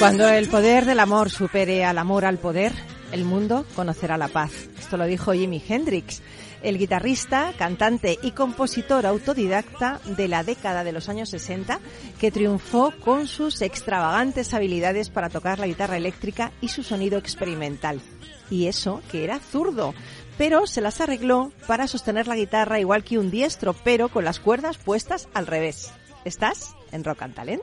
Cuando el poder del amor supere al amor al poder, el mundo conocerá la paz. Esto lo dijo Jimi Hendrix, el guitarrista, cantante y compositor autodidacta de la década de los años 60, que triunfó con sus extravagantes habilidades para tocar la guitarra eléctrica y su sonido experimental. Y eso que era zurdo, pero se las arregló para sostener la guitarra igual que un diestro, pero con las cuerdas puestas al revés. ¿Estás en Rock and Talent?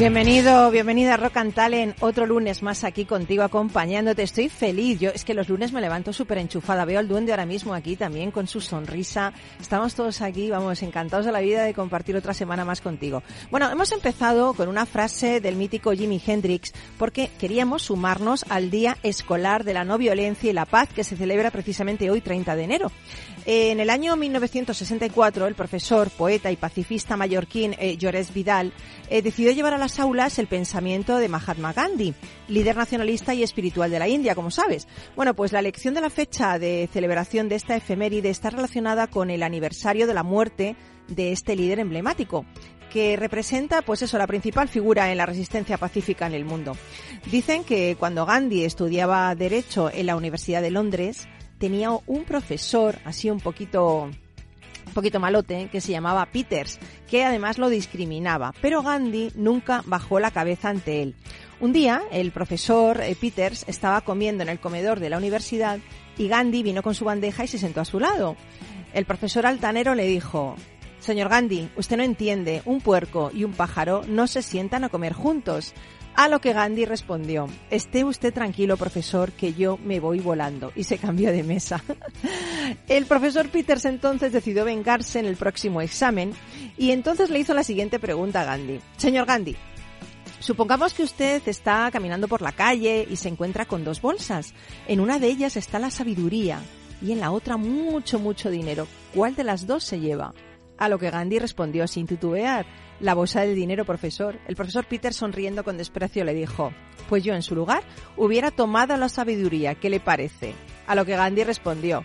Bienvenido, bienvenida a Rock and Talent, otro lunes más aquí contigo acompañándote. Estoy feliz, yo es que los lunes me levanto súper enchufada. Veo al duende ahora mismo aquí también con su sonrisa. Estamos todos aquí, vamos, encantados de la vida de compartir otra semana más contigo. Bueno, hemos empezado con una frase del mítico Jimi Hendrix porque queríamos sumarnos al Día Escolar de la No Violencia y la Paz que se celebra precisamente hoy 30 de enero. En el año 1964, el profesor, poeta y pacifista mallorquín eh, Llores Vidal eh, decidió llevar a las aulas el pensamiento de Mahatma Gandhi, líder nacionalista y espiritual de la India, como sabes. Bueno, pues la elección de la fecha de celebración de esta efeméride está relacionada con el aniversario de la muerte de este líder emblemático que representa, pues eso, la principal figura en la resistencia pacífica en el mundo. Dicen que cuando Gandhi estudiaba Derecho en la Universidad de Londres, tenía un profesor así un poquito un poquito malote, que se llamaba Peters, que además lo discriminaba, pero Gandhi nunca bajó la cabeza ante él. Un día, el profesor eh, Peters estaba comiendo en el comedor de la universidad y Gandhi vino con su bandeja y se sentó a su lado. El profesor altanero le dijo, Señor Gandhi, usted no entiende, un puerco y un pájaro no se sientan a comer juntos. A lo que Gandhi respondió, esté usted tranquilo, profesor, que yo me voy volando. Y se cambió de mesa. El profesor Peters entonces decidió vengarse en el próximo examen y entonces le hizo la siguiente pregunta a Gandhi. Señor Gandhi, Supongamos que usted está caminando por la calle y se encuentra con dos bolsas. En una de ellas está la sabiduría y en la otra mucho, mucho dinero. ¿Cuál de las dos se lleva? A lo que Gandhi respondió sin titubear, la bolsa del dinero, profesor. El profesor Peter, sonriendo con desprecio, le dijo, pues yo en su lugar hubiera tomado la sabiduría, ¿qué le parece? A lo que Gandhi respondió,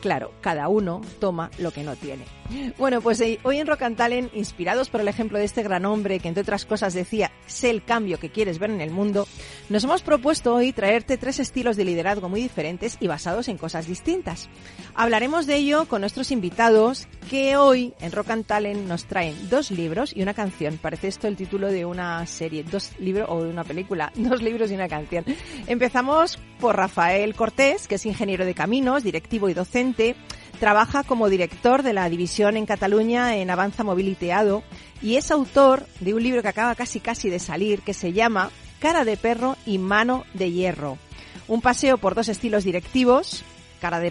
claro, cada uno toma lo que no tiene. Bueno, pues eh, hoy en Rock and Talent, inspirados por el ejemplo de este gran hombre que entre otras cosas decía, sé el cambio que quieres ver en el mundo, nos hemos propuesto hoy traerte tres estilos de liderazgo muy diferentes y basados en cosas distintas. Hablaremos de ello con nuestros invitados que hoy en Rock and Talent nos traen dos libros y una canción. Parece esto el título de una serie, dos libros o de una película, dos libros y una canción. Empezamos por Rafael Cortés, que es ingeniero de caminos, directivo y docente trabaja como director de la división en Cataluña en Avanza Mobiliteado y es autor de un libro que acaba casi casi de salir que se llama Cara de perro y mano de hierro. Un paseo por dos estilos directivos, cara de,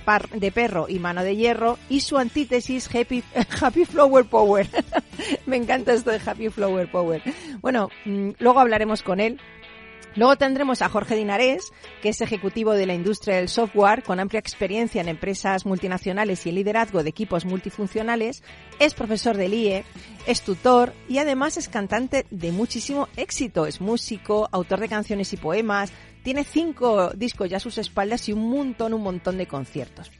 perro y mano de hierro, y su antítesis Happy, happy Flower Power. Me encanta esto de Happy Flower Power. Bueno, mm, luego hablaremos con él Luego tendremos a Jorge Dinarés, que es ejecutivo de la industria del software, con amplia experiencia en empresas multinacionales y en liderazgo de equipos multifuncionales, es profesor del IE, es tutor y además es cantante de muchísimo éxito. Es músico, autor de canciones y poemas, tiene cinco discos ya a sus espaldas y un montón, un montón de conciertos.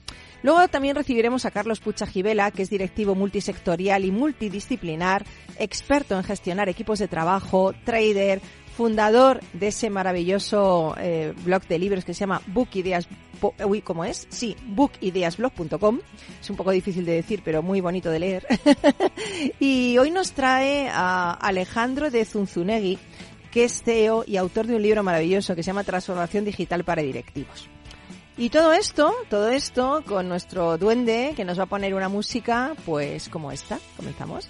Luego también recibiremos a Carlos Puchajivela, que es directivo multisectorial y multidisciplinar, experto en gestionar equipos de trabajo, trader, fundador de ese maravilloso eh, blog de libros que se llama Book Ideas. Uy, ¿cómo es? Sí, bookideasblog.com. Es un poco difícil de decir, pero muy bonito de leer. y hoy nos trae a Alejandro de Zunzunegui, que es CEO y autor de un libro maravilloso que se llama Transformación Digital para Directivos. Y todo esto, todo esto con nuestro duende que nos va a poner una música, pues como esta. Comenzamos.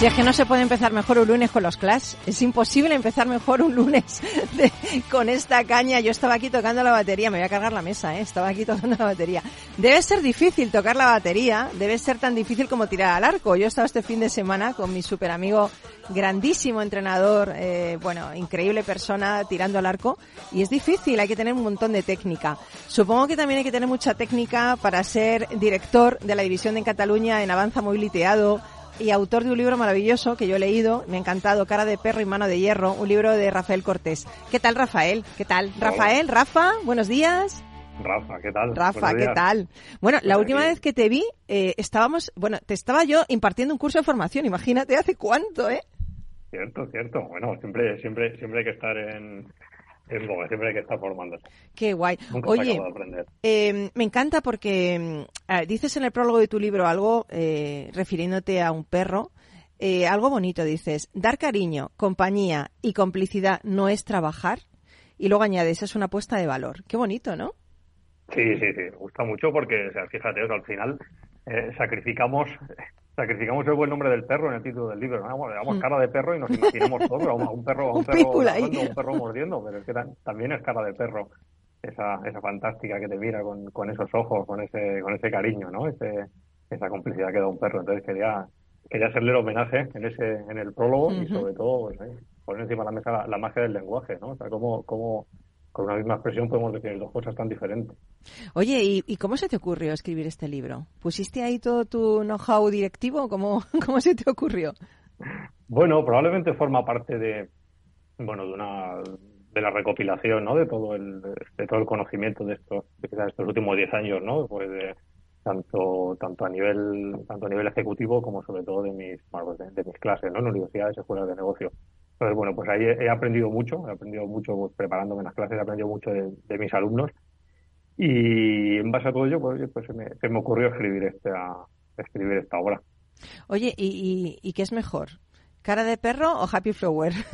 Si es que no se puede empezar mejor un lunes con los Clash, es imposible empezar mejor un lunes con esta caña. Yo estaba aquí tocando la batería, me voy a cargar la mesa, ¿eh? estaba aquí tocando la batería. Debe ser difícil tocar la batería, debe ser tan difícil como tirar al arco. Yo estaba este fin de semana con mi super amigo, grandísimo entrenador, eh, bueno, increíble persona tirando al arco, y es difícil, hay que tener un montón de técnica. Supongo que también hay que tener mucha técnica para ser director de la división de en Cataluña en Avanza Moviliteado, y autor de un libro maravilloso que yo he leído, me ha encantado, Cara de perro y mano de hierro, un libro de Rafael Cortés. ¿Qué tal, Rafael? ¿Qué tal? Rafael, Rafa, buenos días. Rafa, ¿qué tal? Rafa, ¿qué tal? Bueno, la pues última vez que te vi, eh, estábamos, bueno, te estaba yo impartiendo un curso de formación, imagínate hace cuánto, ¿eh? Cierto, cierto. Bueno, siempre, siempre, siempre hay que estar en, siempre hay que estar formándose. Qué guay. Oye, eh, me encanta porque mm, dices en el prólogo de tu libro algo eh, refiriéndote a un perro. Eh, algo bonito, dices, dar cariño, compañía y complicidad no es trabajar. Y luego añades, es una apuesta de valor. Qué bonito, ¿no? Sí, sí, sí, me gusta mucho porque, o sea, fíjate, al final eh, sacrificamos sacrificamos el buen nombre del perro en el título del libro. ¿no? le damos mm. cara de perro y nos imaginamos todo, a un perro, un, perro, un perro mordiendo, pero es que también es cara de perro. Esa, esa fantástica que te mira con, con esos ojos, con ese, con ese cariño, ¿no? Ese, esa complicidad que da un perro. Entonces quería, quería hacerle el homenaje en ese, en el prólogo y sobre todo, pues, eh, poner encima de la mesa la, magia del lenguaje, ¿no? O sea, cómo, cómo, con una misma expresión podemos decir dos cosas tan diferentes. Oye, ¿y, cómo se te ocurrió escribir este libro? ¿Pusiste ahí todo tu know-how directivo? ¿Cómo, ¿Cómo se te ocurrió? Bueno, probablemente forma parte de, bueno, de una de la recopilación, ¿no? De todo el de todo el conocimiento de estos de estos últimos 10 años, ¿no? Pues de, tanto tanto a nivel tanto a nivel ejecutivo como sobre todo de mis de, mis clases, ¿no? En universidades, escuelas de negocio. Entonces, bueno, pues ahí he, aprendido mucho, he aprendido mucho pues, preparándome en las clases, he aprendido mucho de, mis alumnos y en base a todo ello, pues, pues se, me, se, me, ocurrió escribir esta, escribir esta obra. Oye, ¿y, y, qué es mejor? ¿Cara de perro o Happy Flower?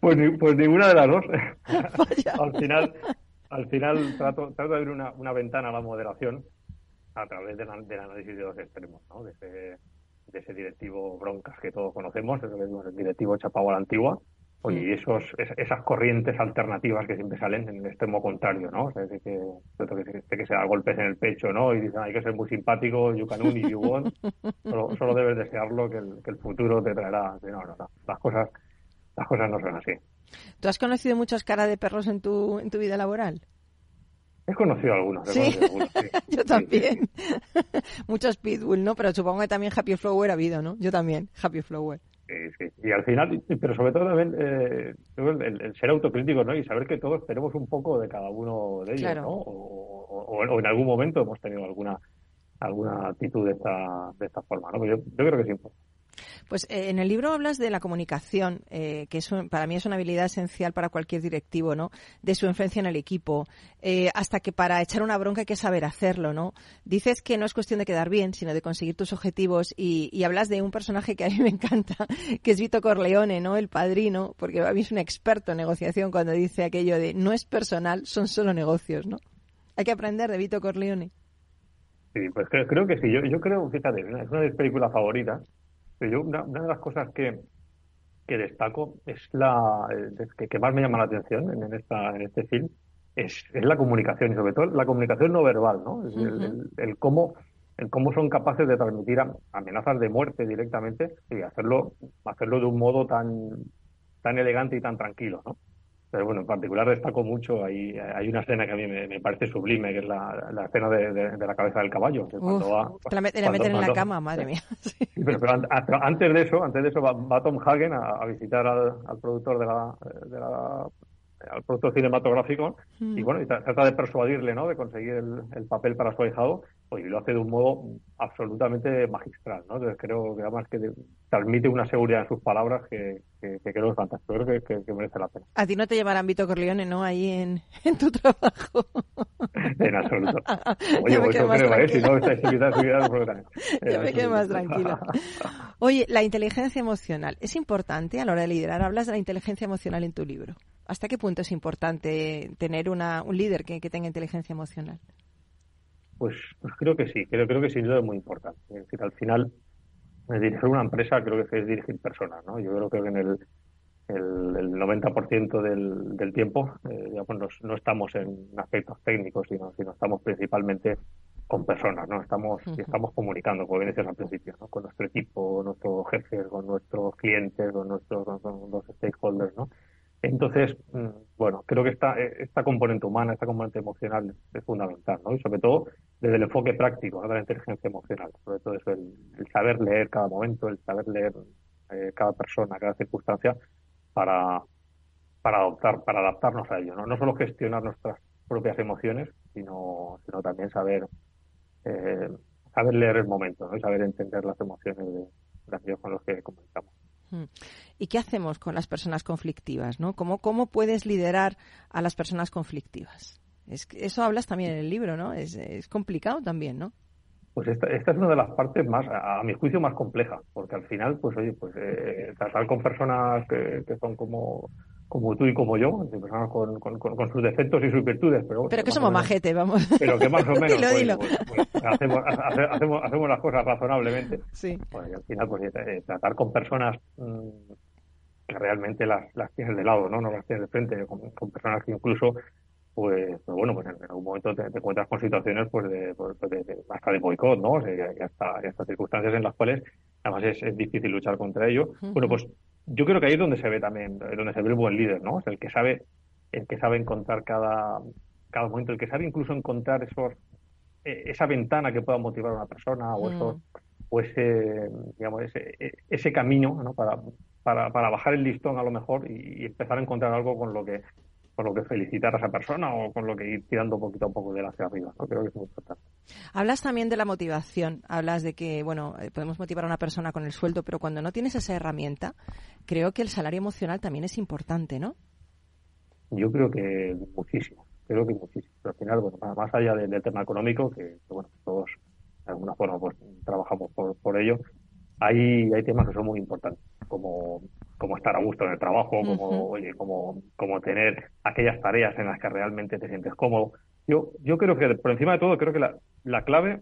Pues, pues ninguna de las dos. al final, al final trato, trato de abrir una, una ventana a la moderación a través del, análisis de los extremos, ¿no? De ese directivo broncas que todos conocemos, el directivo chapado a la antigua, Oye, y esos, esas corrientes alternativas que siempre salen en el extremo contrario, ¿no? O sea, que, que, que, se da golpes en el pecho, ¿no? Y dicen, hay que ser muy simpático, you can y you want. Solo, solo debes desearlo que el, que el futuro te traerá. No, no, no. Las cosas, las cosas no son así. ¿Tú has conocido muchas caras de perros en tu, en tu vida laboral? He conocido algunos. ¿Sí? Yo también. Muchos pitbull, ¿no? Pero supongo que también Happy Flower ha habido, ¿no? Yo también, Happy Flower. Y al final, pero sobre todo también eh, el, ser autocrítico, ¿no? Y saber que todos tenemos un poco de cada uno de ellos, ¿no? O, en algún momento hemos tenido alguna alguna actitud de esta, de esta forma, ¿no? Yo, yo creo que sí. Pues eh, en el libro hablas de la comunicación, eh, que es para mí es una habilidad esencial para cualquier directivo, ¿no? De su influencia en el equipo, eh, hasta que para echar una bronca hay que saber hacerlo, ¿no? Dices que no es cuestión de quedar bien, sino de conseguir tus objetivos y, y hablas de un personaje que a mí me encanta, que es Vito Corleone, ¿no? El padrino, porque a mí es un experto en negociación cuando dice aquello de no es personal, son solo negocios, ¿no? Hay que aprender de Vito Corleone. Sí, pues creo, que sí. Yo, yo creo, fíjate, es una de mis películas favoritas yo una, de las cosas que, que destaco es la que, más me llama la atención en, esta, en este film es, es, la comunicación y sobre todo la comunicación no verbal, ¿no? el, cómo el cómo son capaces de transmitir amenazas de muerte directamente y hacerlo hacerlo de un modo tan tan elegante y tan tranquilo, ¿no? Pero bueno, en particular destaco mucho, hay, hay una escena que a mí me, parece sublime, que es la, la escena de, de, la cabeza del caballo. cuando va, la, meten en la cama, madre mía. pero, antes de eso, antes de eso va, Tom Hagen a, visitar al, al, productor de la, de la al productor cinematográfico y mm. bueno, y trata de persuadirle, ¿no? De conseguir el, el papel para su ahijado y lo hace de un modo absolutamente magistral, ¿no? Entonces creo que además que transmite una seguridad en sus palabras que, que, creo que es fantástico, creo que, merece la pena. A ti no te llevarán Vito Corleone, ¿no? Ahí en, en tu trabajo. en absoluto. Oye, pues eso creo, ¿eh? Si no, estáis invitados, Yo me quedo más tranquila. Oye, la inteligencia emocional, ¿es importante a la hora de liderar? Hablas de la inteligencia emocional en tu libro. ¿Hasta qué punto es importante tener una, un líder que, que tenga inteligencia emocional? Pues, pues creo que sí, creo, creo que sin duda es muy importante. Es decir, al final, dirigir una empresa creo que es dirigir personas, ¿no? Yo creo que en el, el, 90% del, del tiempo eh, digamos, no, estamos en aspectos técnicos, sino, sino estamos principalmente con personas, ¿no? Estamos, estamos comunicando, como bien decías al principio, ¿no? Con nuestro equipo, nuestros jefes, con nuestros clientes, con nuestros con los stakeholders, ¿no? Entonces, mm, bueno, creo que esta, esta componente humana, esta componente emocional es fundamental, ¿no? Y sobre todo desde el enfoque práctico de la inteligencia emocional. Sobre todo eso, el, saber leer cada momento, el saber leer eh, cada persona, cada circunstancia para, para adoptar, para adaptarnos a ello, ¿no? Solo gestionar nuestras propias emociones, sino, sino también saber, eh, saber leer el momento, ¿no? Y saber entender las emociones de, de aquellos con los que comunicamos. ¿Y qué hacemos con las personas conflictivas? ¿no? ¿Cómo, ¿Cómo puedes liderar a las personas conflictivas? Es, eso hablas también en el libro, ¿no? Es, es complicado también, ¿no? Pues esta, esta, es una de las partes más, a, mi juicio, más compleja, porque al final, pues oye, pues eh, tratar con personas que, que son como como tú y como yo, personas con, con, con, sus defectos y sus virtudes. Pero, pero que somos majete, vamos. Pero que más o menos pues, pues, pues, hacemos, hacemos, hacemos, las cosas razonablemente. Sí. Pues, y al final, pues eh, tratar con personas mmm, que realmente las, las tienes de lado, ¿no? No las tienes de frente, con, con personas que incluso pues, pues bueno, pues en, algún momento te, encuentras con situaciones pues de, pues, de, de, hasta de boicot, ¿no? O sea, y, hasta, y hasta circunstancias en las cuales además es, es difícil luchar contra ello. Bueno, pues yo creo que ahí es donde se ve también, donde se ve el buen líder, ¿no? el que sabe, el que sabe encontrar cada, cada momento, el que sabe incluso encontrar esos, e, esa ventana que pueda motivar a una persona o eso, o ese, digamos, ese, e, ese camino, ¿no? Para, para, para bajar el listón a lo mejor y, empezar a encontrar algo con lo que con lo que felicitar a esa persona o con lo que ir tirando poquito a poco de hacia arriba. ¿no? Creo que es muy importante. Hablas también de la motivación. Hablas de que, bueno, eh, podemos motivar a una persona con el sueldo, pero cuando no tienes esa herramienta, creo que el salario emocional también es importante, ¿no? Yo creo que muchísimo. Creo que muchísimo. Pero al final, bueno, más allá del, tema económico, que, bueno, todos de alguna forma pues trabajamos por, por ello, hay, hay temas que son muy importantes, como, como estar a gusto en el trabajo, como, oye, como, como tener aquellas tareas en las que realmente te sientes cómodo. Yo, yo creo que, por encima de todo, creo que la, la clave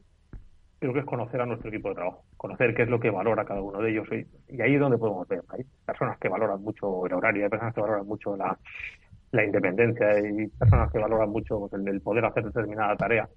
creo que es conocer a nuestro equipo de trabajo, conocer qué es lo que valora cada uno de ellos. Y, ahí es donde podemos ver. Hay personas que valoran mucho el horario, hay personas que valoran mucho la, la independencia, hay personas que valoran mucho el, poder hacer determinada tarea.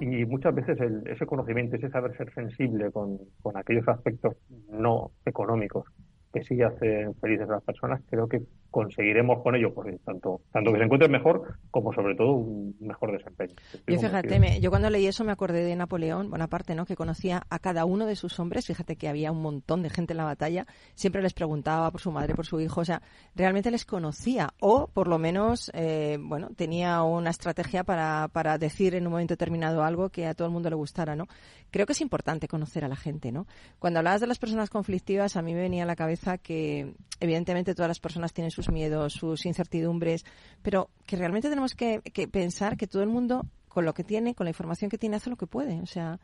Y muchas veces ese conocimiento, ese saber ser sensible con, con aquellos aspectos no económicos que sí hacen felices a las personas, creo que conseguiremos con ello, pues, tanto, tanto que se encuentren mejor como sobre todo un mejor desempeño. Yo fíjate, yo cuando leí eso me acordé de Napoleón Bonaparte, ¿no? que conocía a cada uno de sus hombres, fíjate que había un montón de gente en la batalla, siempre les preguntaba por su madre, por su hijo, o sea, realmente les conocía o por lo menos, eh, bueno, tenía una estrategia para, para decir en un momento determinado algo que a todo el mundo le gustara, ¿no? Creo que es importante conocer a la gente, ¿no? Cuando hablabas de las personas conflictivas, a mí me venía a la cabeza que evidentemente todas las personas tienen sus miedos, sus incertidumbres, pero que realmente tenemos que, pensar que todo el mundo con lo que tiene, con la información que tiene, hace lo que puede. O sea,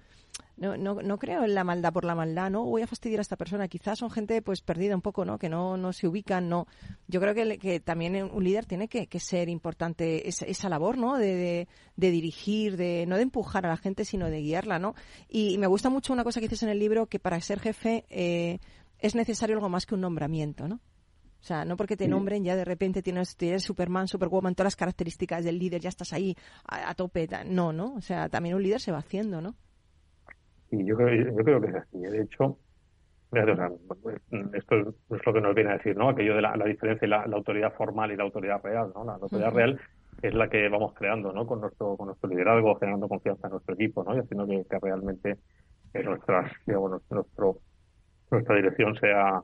no, no, no creo en la maldad por la maldad, no voy a fastidiar a esta persona. Quizás son gente pues perdida un poco, ¿no? Que no, no se ubican, no. Yo creo que, que también un líder tiene que, ser importante esa, labor, ¿no? De, de, dirigir, de no de empujar a la gente, sino de guiarla, ¿no? Y, me gusta mucho una cosa que dices en el libro, que para ser jefe eh, es necesario algo más que un nombramiento, ¿no? O sea, no porque te nombren ya de repente tienes, tienes Superman, Superwoman, todas las características del líder, ya estás ahí a, tope. No, ¿no? O sea, también un líder se va haciendo, ¿no? Sí, yo creo, yo creo que es así. De hecho, esto es lo que nos viene a decir, ¿no? Aquello de la, diferencia entre la, autoridad formal y la autoridad real, ¿no? La autoridad real es la que vamos creando, ¿no? Con nuestro, con nuestro liderazgo, generando confianza en nuestro equipo, ¿no? Y haciendo que, realmente nuestras, digamos, nuestro, nuestra dirección sea,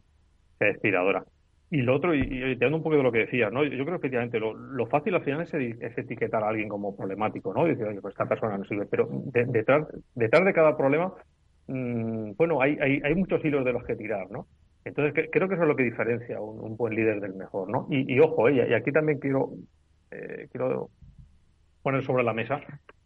sea inspiradora. Y lo otro, y, y te un poco de lo que decías, ¿no? Yo creo que efectivamente lo, lo fácil al final es, etiquetar a alguien como problemático, ¿no? decir, oye, pues esta persona no sirve. Pero detrás, detrás de cada problema, mmm, bueno, hay, hay, hay muchos hilos de los que tirar, ¿no? Entonces, creo que eso es lo que diferencia un, buen líder del mejor, ¿no? Y, y ojo, eh, y aquí también quiero, eh, quiero poner sobre la mesa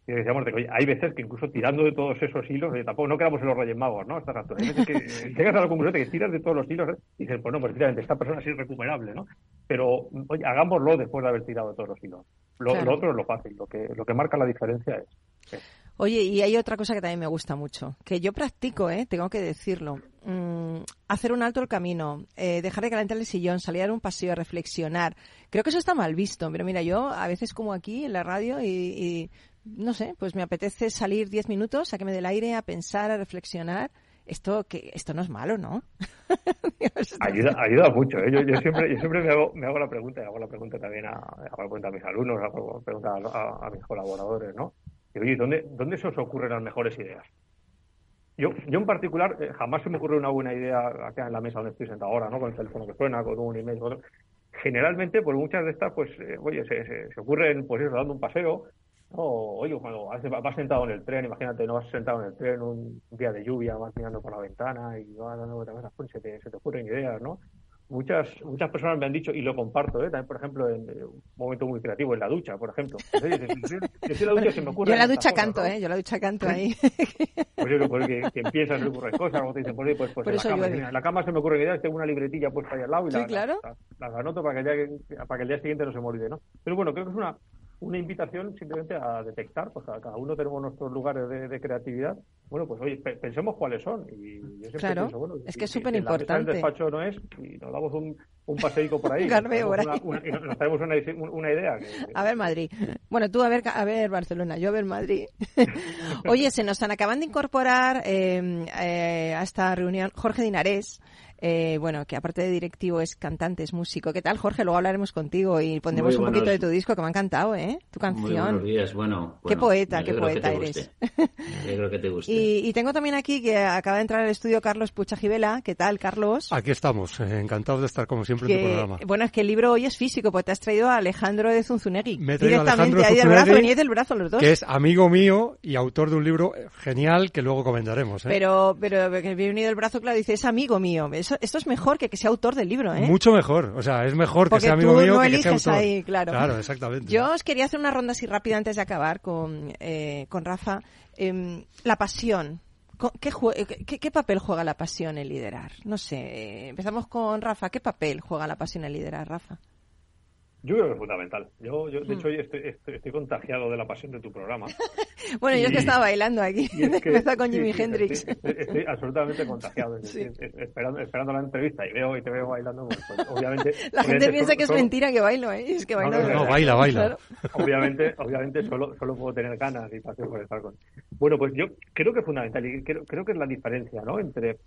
y decíamos de que oye, hay veces que incluso tirando de todos esos hilos, tampoco no quedamos en los Reyes Magos, ¿no? Estas Hay veces que llegas a la conclusión de que tiras de todos los hilos ¿eh? y dices, pues no, pues efectivamente, esta persona es irrecuperable, ¿no? Pero, oye, hagámoslo después de haber tirado de todos los hilos. Lo, otro es lo fácil, lo que, lo que marca la diferencia es, Oye, y hay otra cosa que también me gusta mucho, que yo practico, ¿eh? tengo que decirlo. Mm, hacer un alto el camino, eh, dejar de calentar el sillón, salir a dar un paseo, reflexionar. Creo que eso está mal visto, pero mira, yo a veces como aquí en la radio y no sé, pues me apetece salir diez minutos, sáqueme del aire, a pensar, a reflexionar. Esto que esto no es malo, ¿no? ayuda, ayuda mucho. ¿eh? Yo, yo, siempre, yo siempre me hago, me hago la pregunta, y hago la pregunta también a, hago la pregunta a mis alumnos, hago la pregunta a, mis colaboradores, ¿no? Y, oye, ¿dónde, ¿dónde se os ocurren las mejores ideas? Yo, yo en particular, eh, jamás se me ocurre una buena idea acá en la mesa donde estoy sentado ahora, ¿no? Con el teléfono que suena, con un email, con otro. Generalmente, por muchas de estas, pues, eh, oye, se, se, se, ocurren, pues, ir dando un paseo, no, oye, cuando vas sentado en el tren, imagínate, no vas sentado en el tren un día de lluvia, vas mirando por la ventana y vas dando vueltas, pues se te, se te ocurren ideas, ¿no? Muchas, muchas personas me han dicho, y lo comparto, ¿eh? también, por ejemplo, en un momento muy creativo, en la ducha, por ejemplo. yo en la ducha canto, ¿eh? Yo la ducha canto ahí. Pues yo creo que, que empiezan, se ocurren cosas, como te dicen, pues, pues, pues en, la cama, en la cama se me ocurren ideas, tengo una libretilla puesta ahí al lado y la, claro? las anoto para que, el día, para que el día siguiente no se me olvide, ¿no? Pero bueno, creo que es una, una invitación simplemente a detectar, pues cada uno tenemos nuestros lugares de, creatividad. Bueno, pues oye, pensemos cuáles son. Y yo siempre claro, pienso, bueno, es que es súper importante. El despacho no es, y nos damos un, un paseico por ahí. y nos traemos una, una, idea. A ver, Madrid. Bueno, tú a ver, a ver, Barcelona, yo a ver, Madrid. oye, se nos han acaban de incorporar eh, eh, a esta reunión Jorge Dinarés eh, bueno, que aparte de directivo es cantante, es músico. ¿Qué tal, Jorge? Luego hablaremos contigo y pondremos un poquito de tu disco que me ha encantado, ¿eh? Tu canción. Muy buenos días, bueno. qué poeta, qué poeta eres. creo que te guste. Y, tengo también aquí que acaba de entrar al estudio Carlos Puchajivela. ¿Qué tal, Carlos? Aquí estamos, eh, encantados de estar como siempre en tu programa. Bueno, es que el libro hoy es físico, porque te has traído a Alejandro de Zunzunegui. Me Directamente ahí del brazo, venís del brazo los dos. Que es amigo mío y autor de un libro genial que luego comentaremos. ¿eh? Pero, pero que viene del brazo, claro, dice, es amigo mío. Eso, esto es mejor que que sea autor del libro, ¿eh? Mucho mejor, o sea, es mejor que sea amigo mío que, que sea autor. ahí, claro. Claro, exactamente. Yo os quería hacer una ronda así rápida antes de acabar con, eh, con Rafa. Em, la pasión. ¿Qué, qué, papel juega la pasión en liderar? No sé, empezamos con Rafa. ¿Qué papel juega la pasión en liderar, Rafa? Yo creo que es fundamental. Yo, yo de hmm. hecho, hoy estoy, contagiado de la pasión de tu programa. bueno, yo es que estaba bailando aquí. Empezó con Jimi Hendrix. Estoy, absolutamente contagiado. esperando, esperando la entrevista y veo y te veo bailando. Pues, pues, obviamente, la gente piensa que es mentira que bailo, ¿eh? Es que bailo. No, baila, baila. Obviamente, obviamente solo, solo puedo tener ganas y pasión por estar con. Bueno, pues yo creo que es fundamental y creo, creo que es la diferencia, ¿no? Entre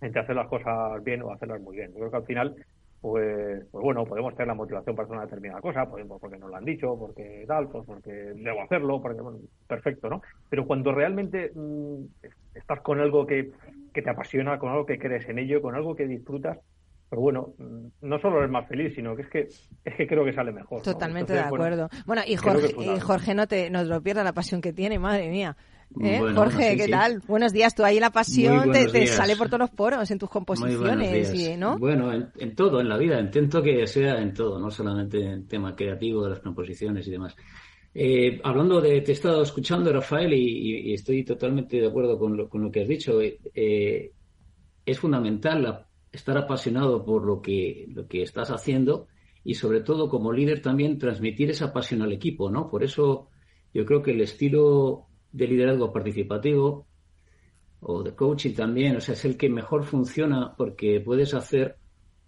entre hacer las cosas bien o hacerlas muy bien. Yo creo que al final pues, pues bueno, podemos tener la motivación para hacer una determinada cosa, pues, porque nos lo han dicho, porque tal, pues porque debo hacerlo, porque bueno, perfecto, ¿no? Pero cuando realmente mm, estás con algo que, que te apasiona, con algo que crees en ello, con algo que disfrutas, pues bueno, mm, no solo eres más feliz, sino que es que es que creo que sale mejor. Totalmente de acuerdo. Bueno, y Jorge, y Jorge no te no lo pierda la pasión que tiene, madre mía. ¿Eh? Jorge, ¿qué tal? Buenos días. Tú ahí la pasión te, sale por todos los poros en tus composiciones, ¿no? Bueno, en, todo, en la vida. Intento que sea en todo, no solamente en tema creativo de las composiciones y demás. Eh, hablando de, te he estado escuchando, Rafael, y, estoy totalmente de acuerdo con lo, con lo que has dicho. Eh, es fundamental estar apasionado por lo que, lo que estás haciendo y sobre todo como líder también transmitir esa pasión al equipo, ¿no? Por eso yo creo que el estilo de liderazgo participativo o de coaching también, o sea, es el que mejor funciona porque puedes hacer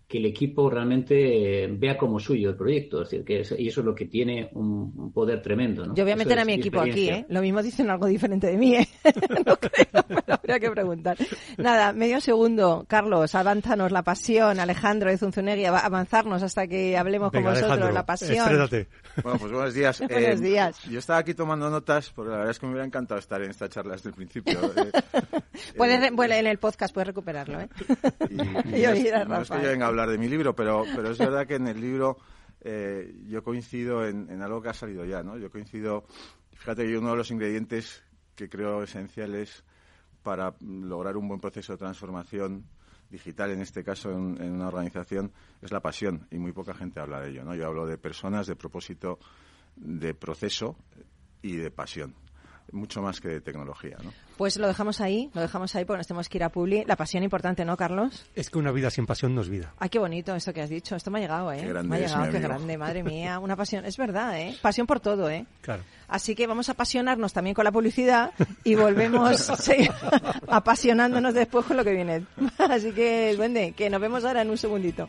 que el equipo realmente eh, vea como suyo el proyecto. Es decir, que y eso es lo que tiene un, poder tremendo. ¿no? Yo voy a meter a mi equipo aquí, ¿eh? Lo mismo dicen algo diferente de mí, ¿eh? no creo, pero habría que preguntar. Nada, medio segundo. Carlos, avánzanos la pasión. Alejandro de Zunzunegui, avanzarnos hasta que hablemos con vosotros. La pasión. Bueno, pues buenos días. buenos eh, días. Yo estaba aquí tomando notas, porque la verdad es que me hubiera encantado estar en esta charla desde el principio. puedes, bueno, en el podcast puedes recuperarlo, ¿eh? Y, y, no es que yo venga a hablar de mi libro, pero, pero es verdad que en el libro eh, yo coincido en, algo que ha salido ya, ¿no? Yo coincido, fíjate que uno de los ingredientes que creo esenciales para lograr un buen proceso de transformación digital, en este caso en, una organización, es la pasión y muy poca gente habla de ello, ¿no? Yo hablo de personas, de propósito, de proceso y de pasión mucho más que de tecnología, ¿no? Pues lo dejamos ahí, lo dejamos ahí porque nos tenemos que ir a Publi. La pasión importante, ¿no, Carlos? Es que una vida sin pasión no es vida. Ay, qué bonito esto que has dicho. Esto me ha llegado, ¿eh? Qué grande me ha llegado, qué grande, madre mía. Una pasión, es verdad, ¿eh? Pasión por todo, ¿eh? Claro. Así que vamos a apasionarnos también con la publicidad y volvemos apasionándonos después con lo que viene. Así que, duende, que nos vemos ahora en un segundito.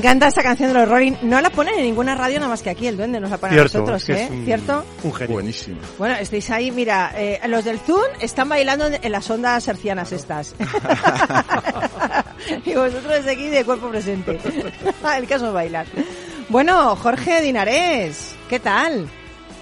Encanta esta canción de los Rolling. No la ponen en ninguna radio nada más que aquí, el duende nos la pone Cierto, a nosotros, es que ¿eh? es un- ¿Cierto? Un genio. Buenísimo. Bueno, estáis ahí, mira, eh, los del Zoom están bailando en las ondas hercianas estas. y vosotros desde aquí de cuerpo presente. el caso es bailar. Bueno, Jorge Dinarés, ¿qué tal?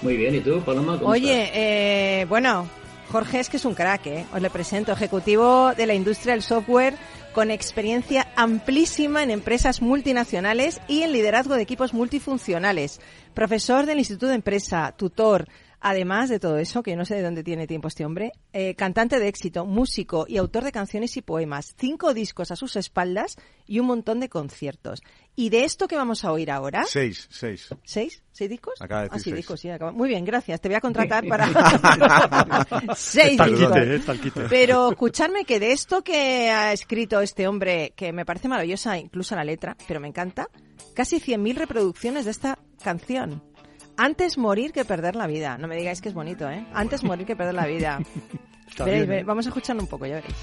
Muy bien, ¿y tú, Paloma? ¿Cómo Oye, estás? eh, bueno, Jorge es que es un crack, ¿eh? Os le presento, ejecutivo de la industria del software con experiencia amplísima en empresas multinacionales y en liderazgo de equipos multifuncionales. Profesor del Instituto de Empresa, tutor, además de todo eso, que yo no sé de dónde tiene tiempo este hombre, eh, cantante de éxito, músico y autor de canciones y poemas, cinco discos a sus espaldas y un montón de conciertos. Y de esto que vamos a oír ahora... Seis, seis. ¿Seis? ¿Seis discos? Acaba de ah, sí, seis. discos, sí. acaba- Muy bien, gracias. Te voy a contratar para... seis discos. quite, ¿eh? Está al quite. Pero escuchadme que de esto que ha escrito este hombre, que me parece maravillosa incluso la letra, pero me encanta, casi 100.000 reproducciones de esta canción. Antes morir que perder la vida. No me digáis que es bonito, ¿eh? Antes morir que perder la vida. Está Veréis, bien, veréis. ¿eh? Vamos a escucharlo un poco, ya veréis.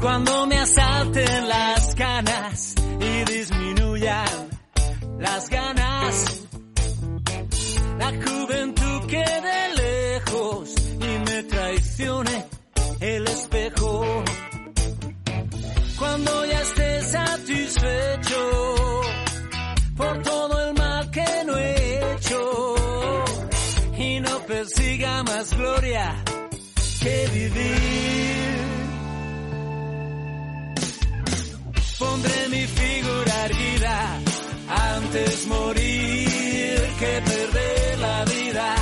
Cuando me asalten las ganas y disminuyan las ganas, la juventud quede lejos y me traicione el espejo. Cuando ya esté satisfecho persiga más gloria que vivir. Pondré mi figura erguida antes morir que perder la vida.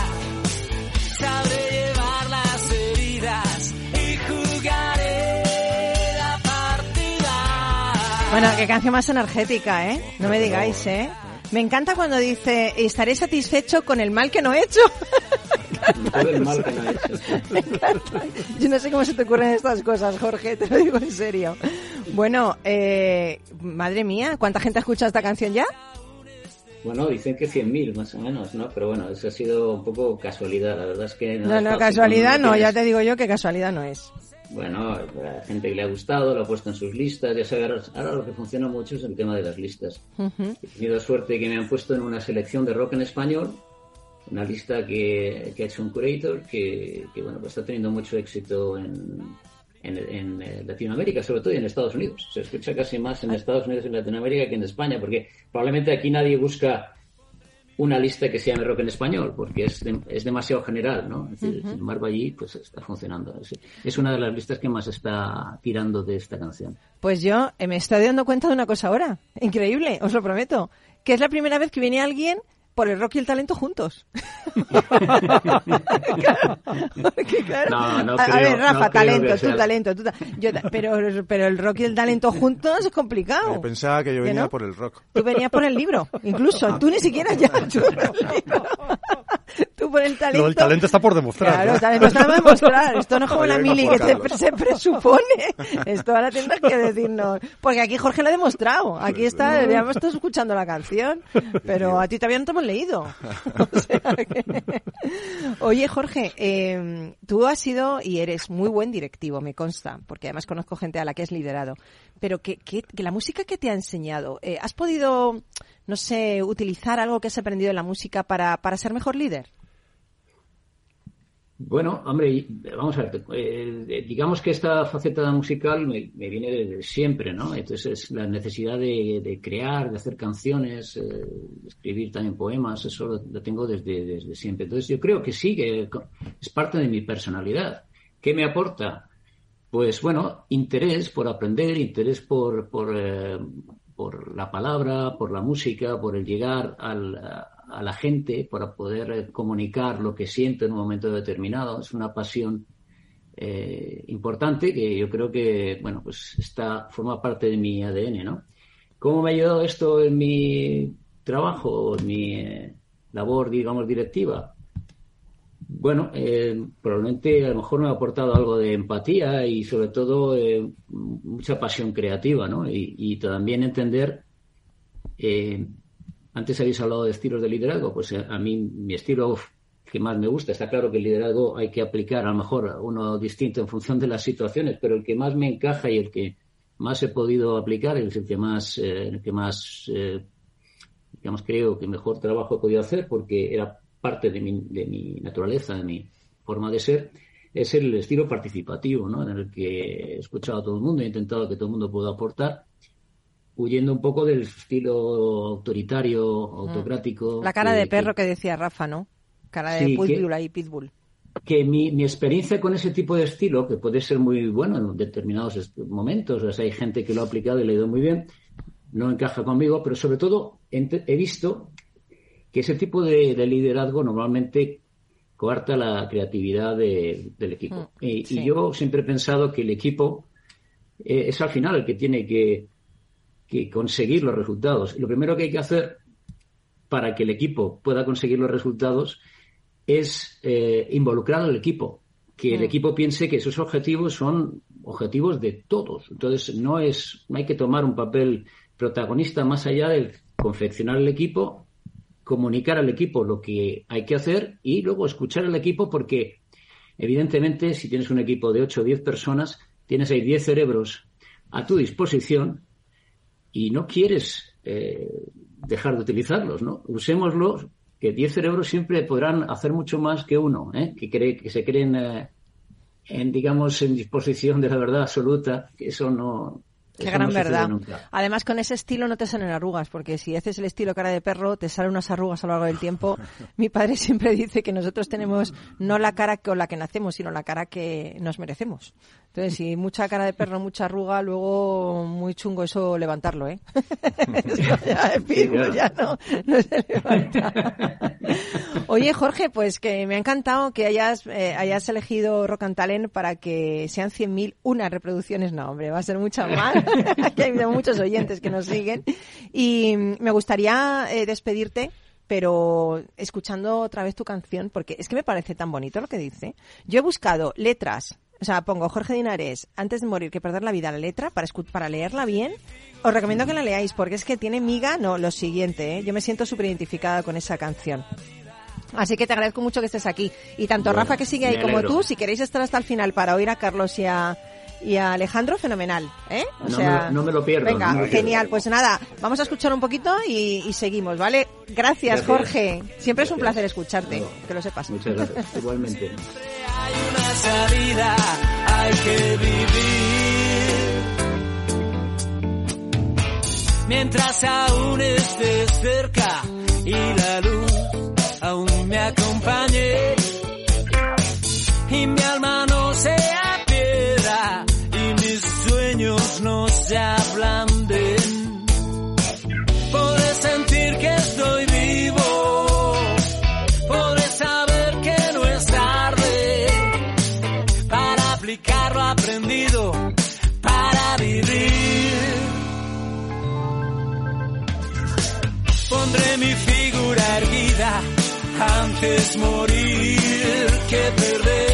Sabré llevar las heridas y jugaré la partida. Bueno, qué canción más energética, ¿eh? No me digáis, ¿eh? Me encanta cuando dice, estaré satisfecho con el mal que no he hecho. Todo el mal que no hecho. Me encanta. Yo no sé cómo se te ocurren estas cosas, Jorge, te lo digo en serio. Bueno, eh, madre mía, ¿cuánta gente ha escuchado esta canción ya? Bueno, dicen que 100.000 más o menos, ¿no? Pero bueno, eso ha sido un poco casualidad. La verdad es que... No, no, fácil casualidad no, ya te digo yo que casualidad no es. Bueno, a gente que le ha gustado, lo ha puesto en sus listas. Ya sabes, ahora- lo que funciona mucho es el tema de las listas. Ujú. He tenido suerte que me han puesto en una selección de rock en español, una lista que, que ha hecho un curator que, que, bueno, pues está teniendo mucho éxito en, en, en, eh, Latinoamérica, sobre todo y en Estados Unidos. Se escucha casi más en Estados Unidos y en Latinoamérica que en España, porque probablemente aquí nadie busca una lista que se llame rock en español, porque es, de- es demasiado general, ¿no? Es decir, Sin embargo, allí pues está funcionando. Es, es una de las listas que más está tirando de esta canción. Pues yo eh, me estoy dando cuenta de una cosa ahora, increíble, os lo prometo, que es la primera vez que viene alguien por el rock y el talento juntos. no, a, ver, Rafa, talento, tu talento, pero, pero el rock y el talento juntos es complicado. pensaba que yo venía por el rock. Tú venías por el libro, incluso. Tú ni siquiera ya. Tú, por el talento. el talento está por demostrar. Claro, el talento está por demostrar. Esto no es como la mili que se presupone. Esto ahora tendrás que decirnos. Porque aquí Jorge lo ha demostrado. Aquí está, ya estás escuchando la canción. Pero a ti todavía no te hemos leído. Oye, Jorge, eh, tú has sido y eres muy buen directivo, me consta, porque además conozco gente a la que has liderado. Pero que, que, la música que te ha enseñado, eh, ¿has podido, no sé, utilizar algo que has aprendido en la música para, para ser mejor líder? Bueno, hombre, vamos a ver, eh, digamos que esta faceta musical me, viene desde siempre, ¿no? Entonces es la necesidad de, crear, de hacer canciones, eh, escribir también poemas, eso lo, tengo desde, desde, siempre. Entonces yo creo que sí, que es parte de mi personalidad. ¿Qué me aporta? Pues bueno, interés por aprender, interés por, por, eh, por la palabra, por la música, por el llegar al la gente para poder eh, comunicar lo que siento en un momento determinado. Es una pasión eh, importante que yo creo que, bueno, pues está, forma parte de mi ADN, ¿no? ¿Cómo me ha ayudado esto en mi trabajo, en mi eh, labor, digamos, directiva? Bueno, probablemente a lo mejor me ha aportado algo de empatía y sobre todo mucha pasión creativa, ¿no? Y también entender antes habéis hablado de estilos de liderazgo, pues eh, a mí mi estilo que más me gusta, está claro que el liderazgo hay que aplicar a lo mejor uno distinto en función de las situaciones, pero el que más me encaja y el que más he podido aplicar es el que más, eh, el que más eh, digamos, creo que mejor trabajo he podido hacer porque era parte de mi, de mi naturaleza, de mi forma de ser, es el estilo participativo, ¿no? En el que he escuchado a todo el mundo, he intentado que todo el mundo pueda aportar huyendo un poco del estilo autoritario, autocrático. La cara de perro que, decía Rafa, ¿no? Cara de pitbull ahí, pitbull. Que mi, mi, experiencia con ese tipo de estilo, que puede ser muy bueno en determinados momentos, o sea, hay gente que lo ha aplicado y le ha ido muy bien, no encaja conmigo, pero sobre todo he visto que ese tipo de, liderazgo normalmente coarta la creatividad del equipo. Mm, y, yo siempre he pensado que el equipo eh, es al final el que tiene que que conseguir los resultados. Y lo primero que hay que hacer para que el equipo pueda conseguir los resultados es eh, involucrar al equipo, que el mm. equipo piense que esos objetivos son objetivos de todos. Entonces no es, no hay que tomar un papel protagonista más allá de confeccionar el equipo, comunicar al equipo lo que hay que hacer y luego escuchar al equipo porque evidentemente si tienes un equipo de 8 o 10 personas, tienes ahí 10 cerebros a tu disposición y no quieres eh, dejar de utilizarlos, ¿no? Usémoslos, que 10 cerebros siempre podrán hacer mucho más que uno, ¿eh? que, cree, que se creen eh, en, digamos, en disposición de la verdad absoluta, que eso no, Qué gran verdad. Además, con ese estilo no te salen arrugas, porque si haces el estilo cara de perro, te salen unas arrugas a lo largo del tiempo. Mi padre siempre dice que nosotros tenemos no la cara con la que nacemos, sino la cara que nos merecemos. Entonces, si mucha cara de perro, mucha arruga, luego muy chungo eso levantarlo, ¿eh? ya, no, se levanta. Oye, Jorge, pues que me ha encantado que hayas, eh, hayas elegido Rock and Talent para que sean 100.000 unas reproducciones. No, hombre, va a ser mucha más. Aquí hay muchos oyentes que nos siguen. Y me gustaría eh, despedirte pero escuchando otra vez tu canción, porque es que me parece tan bonito lo que dice. Yo he buscado letras, o sea, pongo Jorge Dinares, antes de morir que perder la vida, la letra, para, para leerla bien. Os recomiendo que la leáis, porque es que tiene miga, no, lo siguiente, ¿eh? yo me siento súper identificada con esa canción. Así que te agradezco mucho que estés aquí. Y tanto Rafa que sigue ahí como tú, si queréis estar hasta el final para oír a Carlos y a, y a Alejandro, fenomenal. ¿eh? O no, sea, me, no me lo pierdo. Venga, genial. Pues nada, vamos a escuchar un poquito y, seguimos, ¿vale? Gracias, Jorge. Siempre es un placer escucharte, que lo sepas. Muchas gracias, igualmente. Hay una salida, hay que vivir. Mientras aún estés cerca y la luz aún me acompañe y mi alma no no se ablanden. Podré sentir que estoy vivo. Podré saber que no es tarde para aplicar lo aprendido, para vivir. Pondré mi figura erguida antes morir que perder.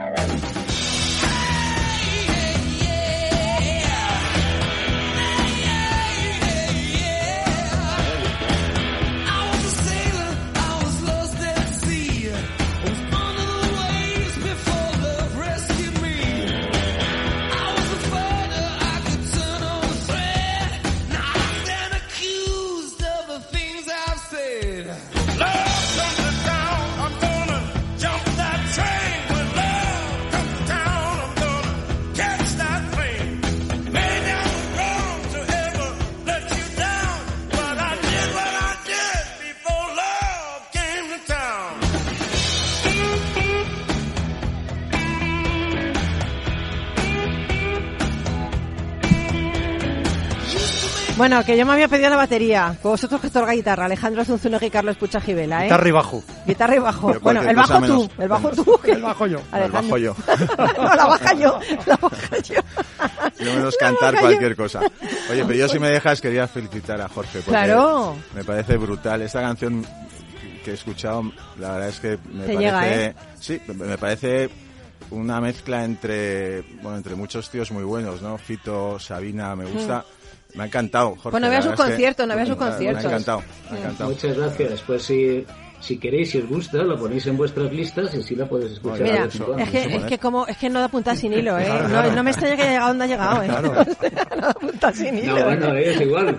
Bueno, que yo me había pedido la batería. Vosotros que toca guitarra. Alejandro Zunzunegui y Carlos Pucha Gibela, ¿eh? Guitarra y bajo. Guitarra y bajo. Bueno, el bajo tú. El bajo tú. que- El bajo yo. El Alejandro. bajo yo. no, la baja yo. La baja yo. Yo menos La cantar yo. cualquier cosa. Oye, pero yo si me dejas quería felicitar a Jorge. Porque Claro. Me parece brutal. Esta canción que he escuchado, la verdad es que me Te parece... llega, ¿eh? Sí, me parece una mezcla entre, bueno, entre muchos tíos muy buenos, ¿no? Fito, Sabina, me gusta. Me ha encantado, Jorge. No veas la sus conciertos, no veas sus conciertos. Me ha encantado, me ha encantado. Muchas gracias. Pues si, si queréis, si os gusta, lo ponéis en vuestras listas y así la puedes escuchar. Mira, cuando. es que, eso, es ¿eh? que como, es que no da punta sin hilo, ¿eh? Claro, No, claro. no me extraña que haya llegado donde ha llegado, ¿eh? Claro. no da punta sin hilo. No, bueno, es igual.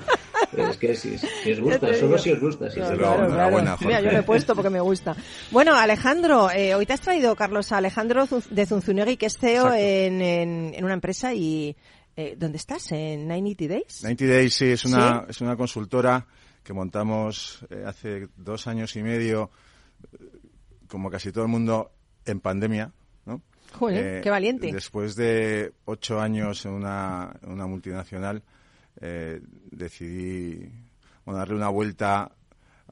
Es que si, si os gusta, solo si os gusta. Si os luego, gusta. enhorabuena, Mira, yo lo he puesto porque me gusta. Bueno, Alejandro, eh, hoy te has traído, Carlos, a Alejandro Zun- de Zunzunegui, que es CEO en, en, en una empresa y... Eh, ¿Dónde estás? ¿En 90 Days? 90 Days sí, es una, ¿Sí? es una consultora que montamos eh, hace dos años y medio, eh, como casi todo el mundo, en pandemia. ¿no? Joder, Eh, qué valiente. Después de ocho años en una, una multinacional, eh, decidí bueno, darle una vuelta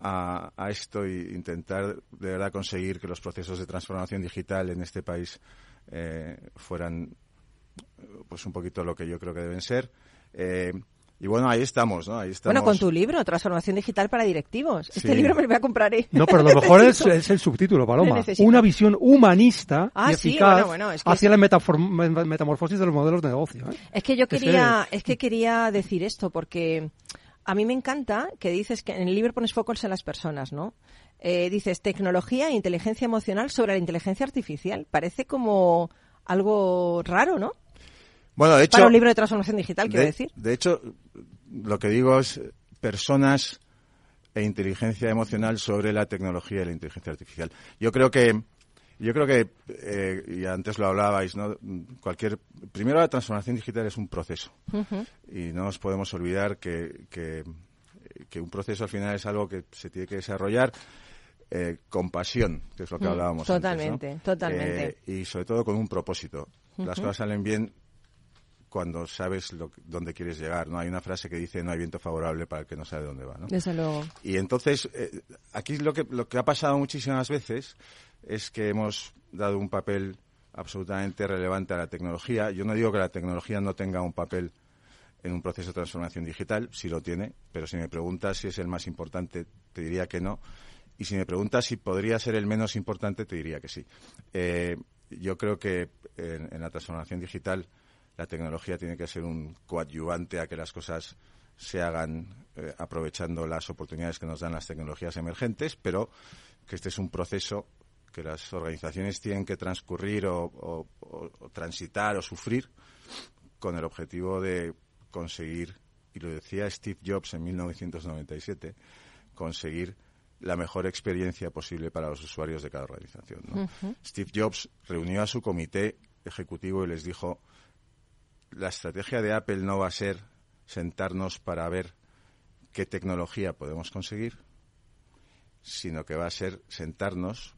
a, a esto e intentar de verdad conseguir que los procesos de transformación digital en este país eh, fueran pues un poquito lo que yo creo que deben ser. Eh, y bueno, ahí estamos, ¿no? Ahí estamos. Bueno, con tu libro, Transformación Digital para Directivos. Este libro me lo voy a comprar. ¿eh? No, pero lo mejor es, el subtítulo, Paloma. Una visión humanista Ah, y sí, eficaz bueno, bueno, es que hacia es- la metamorfosis de los modelos de negocio. ¿eh? Es que yo quería, es que quería decir esto porque a mí me encanta que dices que en el libro pones focos en las personas, ¿no? Eh, dices tecnología e inteligencia emocional sobre la inteligencia artificial. Parece como algo raro, ¿no? Bueno, de hecho, Para un libro de transformación digital, quiero de, decir. de hecho, lo que digo es personas e inteligencia emocional sobre la tecnología y la inteligencia artificial. Yo creo que, yo creo que, eh, y antes lo hablabais, ¿no? Cualquier, primero la transformación digital es un proceso. Y no nos podemos olvidar que, que, que un proceso al final es algo que se tiene que desarrollar eh, con pasión, que es lo que Mm, hablábamos totalmente, antes, ¿no? totalmente. Eh, y sobre todo con un propósito. Las cosas salen bien cuando sabes lo, dónde quieres llegar, ¿no? Hay una frase que dice no hay viento favorable para el que no sabe dónde va, ¿no? Desde luego. Y entonces, eh, aquí lo que, lo que ha pasado muchísimas veces es que hemos dado un papel absolutamente relevante a la tecnología. Yo no digo que la tecnología no tenga un papel en un proceso de transformación digital, sí lo tiene, pero si me preguntas si es el más importante, te diría que no. y si me preguntas si podría ser el menos importante, te diría que sí. Eh, yo creo que en, la transformación digital la tecnología tiene que ser un coadyuvante a que las cosas se hagan eh, aprovechando las oportunidades que nos dan las tecnologías emergentes, pero que este es un proceso que las organizaciones tienen que transcurrir o transitar o sufrir con el objetivo de conseguir, y lo decía Steve Jobs en 1997, conseguir la mejor experiencia posible para los usuarios de cada organización. Steve Jobs reunió a su comité ejecutivo y les dijo, la estrategia de Apple no va a ser sentarnos para ver qué tecnología podemos conseguir, sino que va a ser sentarnos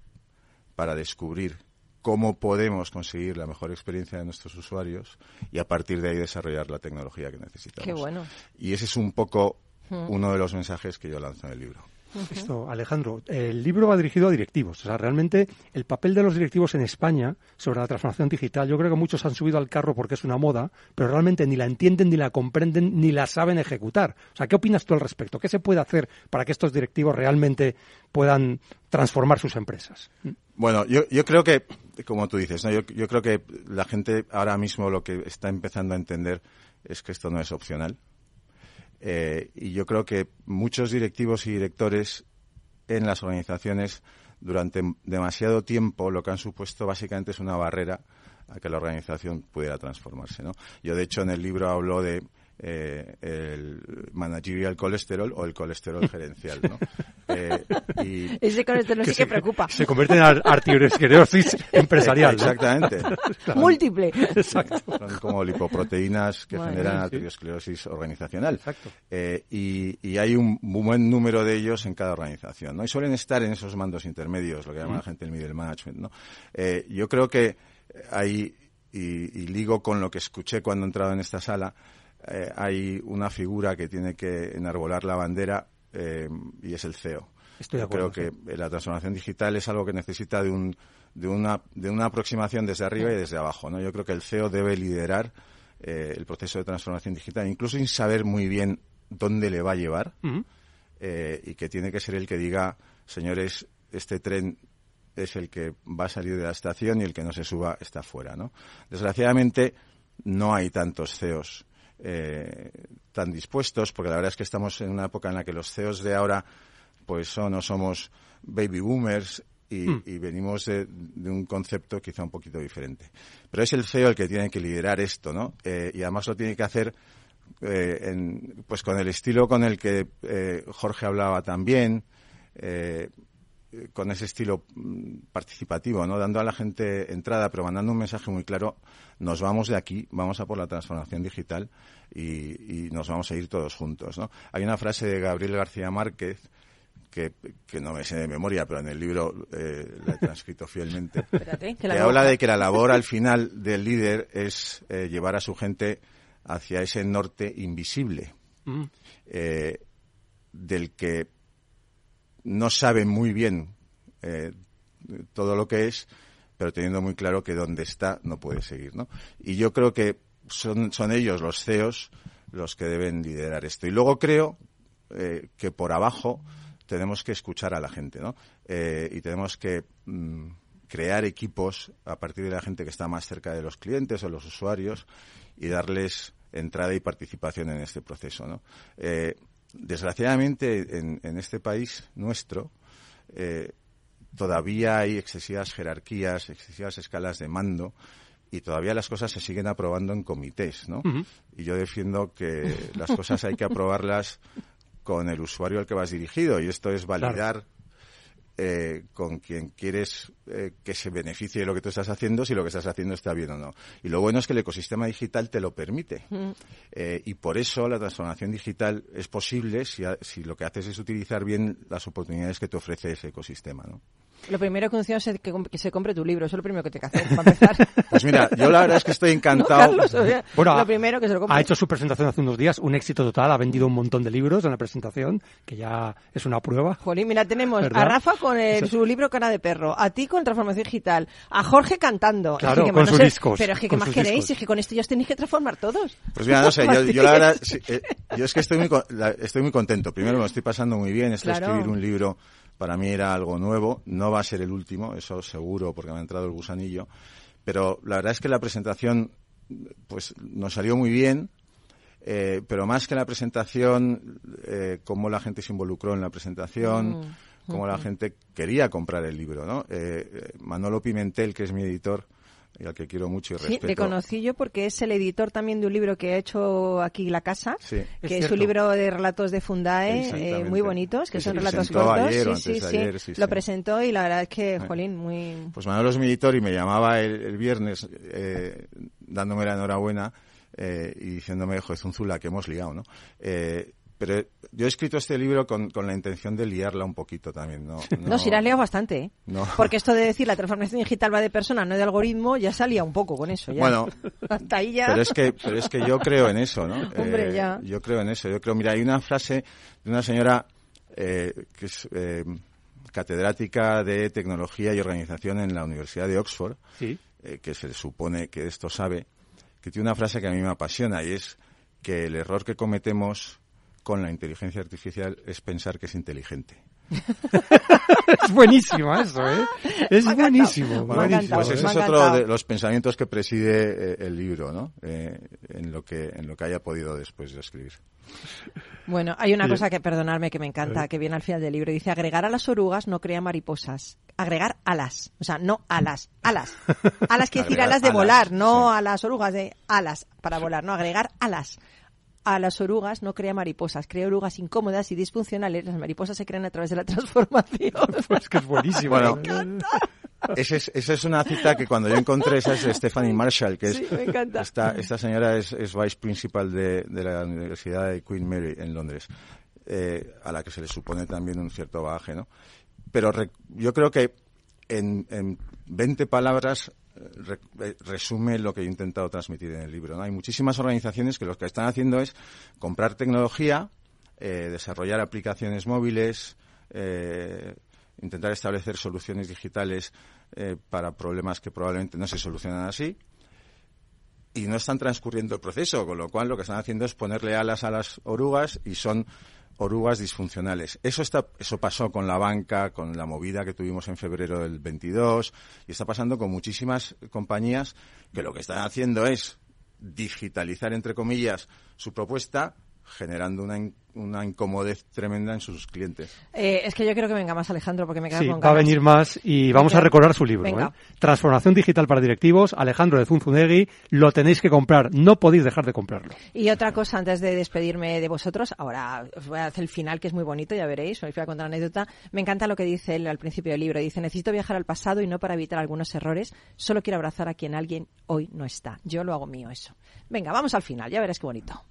para descubrir cómo podemos conseguir la mejor experiencia de nuestros usuarios y a partir de ahí desarrollar la tecnología que necesitamos. Qué bueno. Y ese es un poco uno de los mensajes que yo lanzo en el libro. Esto, Alejandro, el libro va dirigido a directivos. O sea, realmente el papel de los directivos en España sobre la transformación digital, yo creo que muchos han subido al carro porque es una moda, pero realmente ni la entienden, ni la comprenden, ni la saben ejecutar. O sea, ¿qué opinas tú al respecto? ¿Qué se puede hacer para que estos directivos realmente puedan transformar sus empresas? Bueno, yo, yo creo que, como tú dices, ¿no? yo, yo creo que la gente ahora mismo lo que está empezando a entender es que esto no es opcional eh, y yo creo que muchos directivos y directores en las organizaciones durante demasiado tiempo lo que han supuesto básicamente es una barrera a que la organización pudiera transformarse. ¿no? Yo, de hecho, en el libro hablo de eh, el managerial colesterol o el colesterol gerencial. ¿no? Eh, Ese colesterol sí que preocupa. Se convierte en arteriosclerosis empresarial. Exactamente. Múltiple. Exacto. Son como lipoproteínas que generan arteriosclerosis organizacional. Exacto. Eh, y, hay un buen número de ellos en cada organización. ¿no? Y suelen estar en esos mandos intermedios, lo que llama la gente el middle management. ¿no? yo creo que hay, y, y ligo con lo que escuché cuando entraba en esta sala, eh, hay una figura que tiene que enarbolar la bandera eh, y es el CEO. Estoy creo que la transformación digital es algo que necesita de, un, de, una, de una aproximación desde arriba y desde abajo. ¿no? Yo creo que el CEO debe liderar eh, el proceso de transformación digital, incluso sin saber muy bien dónde le va a llevar y que tiene que ser el que diga, señores, este tren es el que va a salir de la estación y el que no se suba está fuera. ¿no? Desgraciadamente, no hay tantos CEOs eh, tan dispuestos, porque la verdad es que estamos en una época en la que los CEOs de ahora pues son o somos baby boomers y, hmm. venimos de, un concepto quizá un poquito diferente. Pero es el CEO el que tiene que liderar esto, ¿no? Eh, y además lo tiene que hacer eh, en, pues con el estilo con el que Jorge hablaba también, con ese estilo mm, participativo, ¿no? Dando a la gente entrada, pero mandando un mensaje muy claro, nos vamos de aquí, vamos a por la transformación digital y, nos vamos a ir todos juntos, ¿no? Hay una frase de Gabriel García Márquez que, no me sé de memoria, pero en el libro eh, la he transcrito fielmente, que, habla de que la labor al final del líder es eh, llevar a su gente hacia ese norte invisible, mm. eh, del que no sabe muy bien eh, todo lo que es, pero teniendo muy claro que donde está no puede seguir, ¿no? Y yo creo que son, son ellos, los CEOs, los que deben liderar esto. Y luego creo eh, que por abajo tenemos que escuchar a la gente, ¿no? Eh, y tenemos que mm, crear equipos a partir de la gente que está más cerca de los clientes o los usuarios y darles entrada y participación en este proceso, ¿no? Desgraciadamente en, este país nuestro eh, todavía hay excesivas jerarquías, excesivas escalas de mando y todavía las cosas se siguen aprobando en comités, ¿no? Y yo defiendo que las cosas hay que aprobarlas con el usuario al que vas dirigido y esto es validar eh, con quien quieres eh, que se beneficie de lo que tú estás haciendo, si lo que estás haciendo está bien o no. Y lo bueno es que el ecosistema digital te lo permite. Mm. Eh, y por eso la transformación digital es posible si, si lo que haces es utilizar bien las oportunidades que te ofrece ese ecosistema. ¿no? Lo primero que funciona es que, se compre tu libro. Eso es lo primero que te que hacer, para empezar. Pues mira, yo la verdad es que estoy encantado. bueno, lo primero que se lo compre. Ha hecho su presentación hace unos días, un éxito total. Ha vendido un montón de libros en la presentación, que ya es una prueba. Jolín, mira, tenemos a Rafa con su libro Cara de Perro, a ti con Transformación Digital, a Jorge cantando. Claro, con sus discos. Pero es que, ¿qué más queréis? Es que con esto ya os tenéis que transformar todos. Pues mira, no sé, yo, la verdad, eh, yo es que estoy muy, estoy muy contento. Primero me lo estoy pasando muy bien, estoy escribir un libro para mí era algo nuevo. No va a ser el último, eso seguro, porque me ha entrado el gusanillo. Pero la verdad es que la presentación pues nos salió muy bien. Eh, pero más que la presentación, eh, cómo la gente se involucró en la presentación, mm, cómo la gente quería comprar el libro, ¿no? Eh, Manolo Pimentel, que es mi editor, y al que quiero mucho y respeto. Sí, le conocí yo porque es el editor también de un libro que ha hecho aquí La Casa, que es, un libro de relatos de Fundae eh, muy bonitos, que, son relatos cortos. sí, sí, sí, Lo presentó y la verdad es que, Jolín, muy... Pues Manolo es mi editor y me llamaba el, viernes eh, dándome la enhorabuena eh, y diciéndome, joder, Zunzula, que hemos liado, ¿no? Eh, pero yo he escrito este libro con, con, la intención de liarla un poquito también. No, no, si la has liado bastante, ¿eh? No. Porque esto de decir la transformación digital va de persona, no de algoritmo, ya salía un poco con eso. Ya. Bueno, hasta ahí ya. Pero es, que, pero es que yo creo en eso, ¿no? Hombre, eh, ya. Yo creo en eso. Yo creo, mira, hay una frase de una señora eh, que es eh, catedrática de tecnología y organización en la Universidad de Oxford, ¿Sí? Eh, que se supone que esto sabe, que tiene una frase que a mí me apasiona y es que el error que cometemos con la inteligencia artificial es pensar que es inteligente. es buenísimo eso, ¿eh? Es buenísimo. Pues ese es otro de los pensamientos que preside eh, el libro, ¿no? Eh, en lo que en lo que haya podido después de escribir. Bueno, hay una cosa que perdonarme que me encanta, que viene al final del libro. Dice agregar a las orugas no crea mariposas. Agregar alas, o sea, no alas, alas. Alas quiere decir alas de volar, no a las orugas de alas para volar, no agregar alas a las orugas no crea mariposas, crea orugas incómodas y disfuncionales. Las mariposas se crean a través de la transformación. Pues que es buenísimo. Bueno, esa es, esa es una cita que cuando yo encontré, esa es de Stephanie Marshall, que es, esta, esta señora es, es vice principal de, de, la Universidad de Queen Mary en Londres, eh, a la que se le supone también un cierto bagaje, ¿no? Pero yo creo que en, en 20 palabras resume lo que he intentado transmitir en el libro. Hay muchísimas organizaciones que lo que están haciendo es comprar tecnología, eh, desarrollar aplicaciones móviles, eh, intentar establecer soluciones digitales para problemas que probablemente no se solucionan así. Y no están transcurriendo el proceso, con lo cual lo que están haciendo es ponerle alas a las orugas y son orugas disfuncionales. Eso, está, eso pasó con la banca, con la movida que tuvimos en febrero del 22, y está pasando con muchísimas compañías que lo que están haciendo es digitalizar, entre comillas, su propuesta, generando una, una incomodez tremenda en sus clientes. Eh, es que yo quiero que venga más Alejandro porque me queda sí, con va a venir más y vamos a recordar su libro. ¿eh? Transformación digital para directivos, Alejandro de Zunzunegui, lo tenéis que comprar, no podéis dejar de comprarlo. Y otra cosa antes de despedirme de vosotros, ahora os voy a hacer el final que es muy bonito, ya veréis, os voy a contar una anécdota. Me encanta lo que dice él al principio del libro, dice, necesito viajar al pasado y no para evitar algunos errores, solo quiero abrazar a quien alguien hoy no está. Yo lo hago mío eso. Venga, vamos al final, ya verás qué bonito.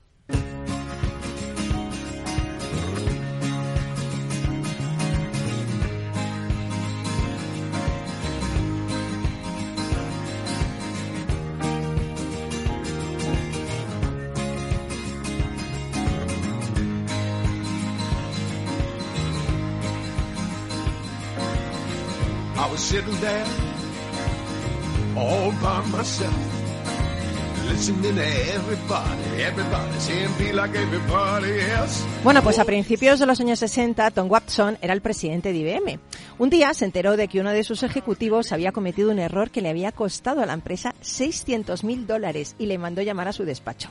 Bueno, pues a principios de los años 60, Tom Watson era el presidente de IBM. Un día se enteró de que uno de sus ejecutivos había cometido un error que le había costado a la empresa 600 mil dólares y le mandó llamar a su despacho.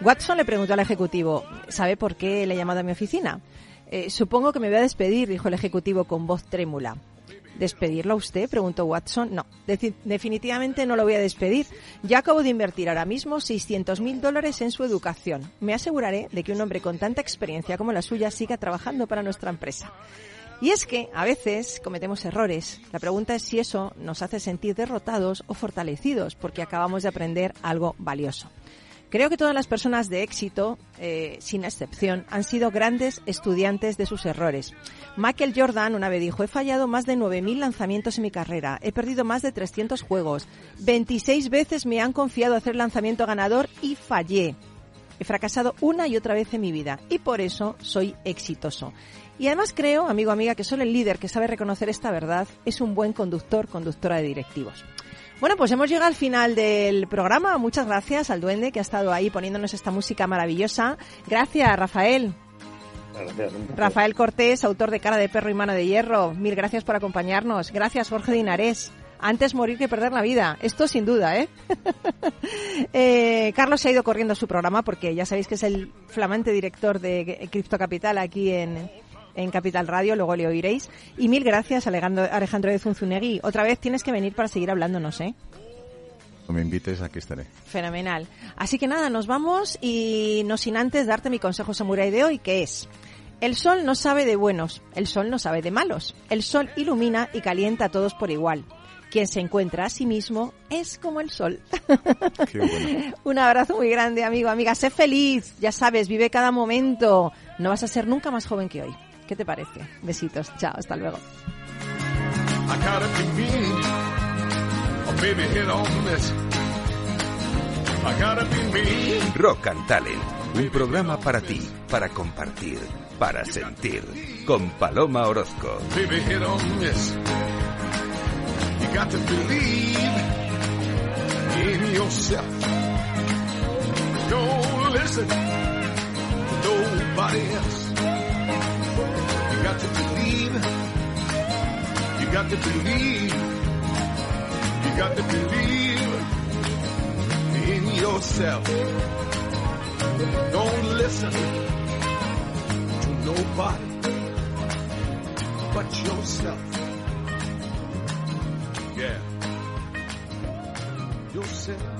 Watson le preguntó al ejecutivo, ¿sabe por qué le he llamado a mi oficina? Eh, supongo que me voy a despedir, dijo el ejecutivo con voz trémula. ¿Despedirlo a usted? preguntó Watson. No, definitivamente no lo voy a despedir. Ya acabo de invertir ahora mismo 600 mil dólares en su educación. Me aseguraré de que un hombre con tanta experiencia como la suya siga trabajando para nuestra empresa. Y es que a veces cometemos errores. La pregunta es si eso nos hace sentir derrotados o fortalecidos porque acabamos de aprender algo valioso. Creo que todas las personas de éxito, eh, sin excepción, han sido grandes estudiantes de sus errores. Michael Jordan una vez dijo, he fallado más de 9.000 lanzamientos en mi carrera, he perdido más de 300 juegos, 26 veces me han confiado hacer lanzamiento ganador y fallé. He fracasado una y otra vez en mi vida y por eso soy exitoso. Y además creo, amigo, amiga, que solo el líder que sabe reconocer esta verdad es un buen conductor, conductora de directivos. Bueno, pues hemos llegado al final del programa. Muchas gracias al duende que ha estado ahí poniéndonos esta música maravillosa. Gracias, Rafael. Rafael Cortés, autor de Cara de Perro y Mano de Hierro, mil gracias por acompañarnos. Gracias, Jorge Dinares. Antes morir que perder la vida. Esto sin duda, ¿eh? ¿eh? Carlos se ha ido corriendo a su programa porque ya sabéis que es el flamante director de Cripto Capital aquí en, en Capital Radio, luego le oiréis. Y mil gracias, Alejandro, Alejandro de Zunzunegui. Otra vez tienes que venir para seguir hablándonos, ¿eh? me invites, aquí estaré. Fenomenal. Así que nada, nos vamos y no sin antes darte mi consejo samurai de hoy, que es... El sol no sabe de buenos, el sol no sabe de malos. El sol ilumina y calienta a todos por igual. Quien se encuentra a sí mismo es como el sol. Un abrazo muy grande, amigo, amiga. Sé feliz, ya sabes, vive cada momento. No vas a ser nunca más joven que hoy. ¿Qué te parece? Besitos. Chao, hasta luego. Rock and Talent, un programa para ti, para compartir, para sentir, con Paloma Orozco. You got to believe in yourself. Don't listen to nobody else. Got to believe. You got to believe in yourself. Don't listen to nobody but yourself. Yeah. Yourself.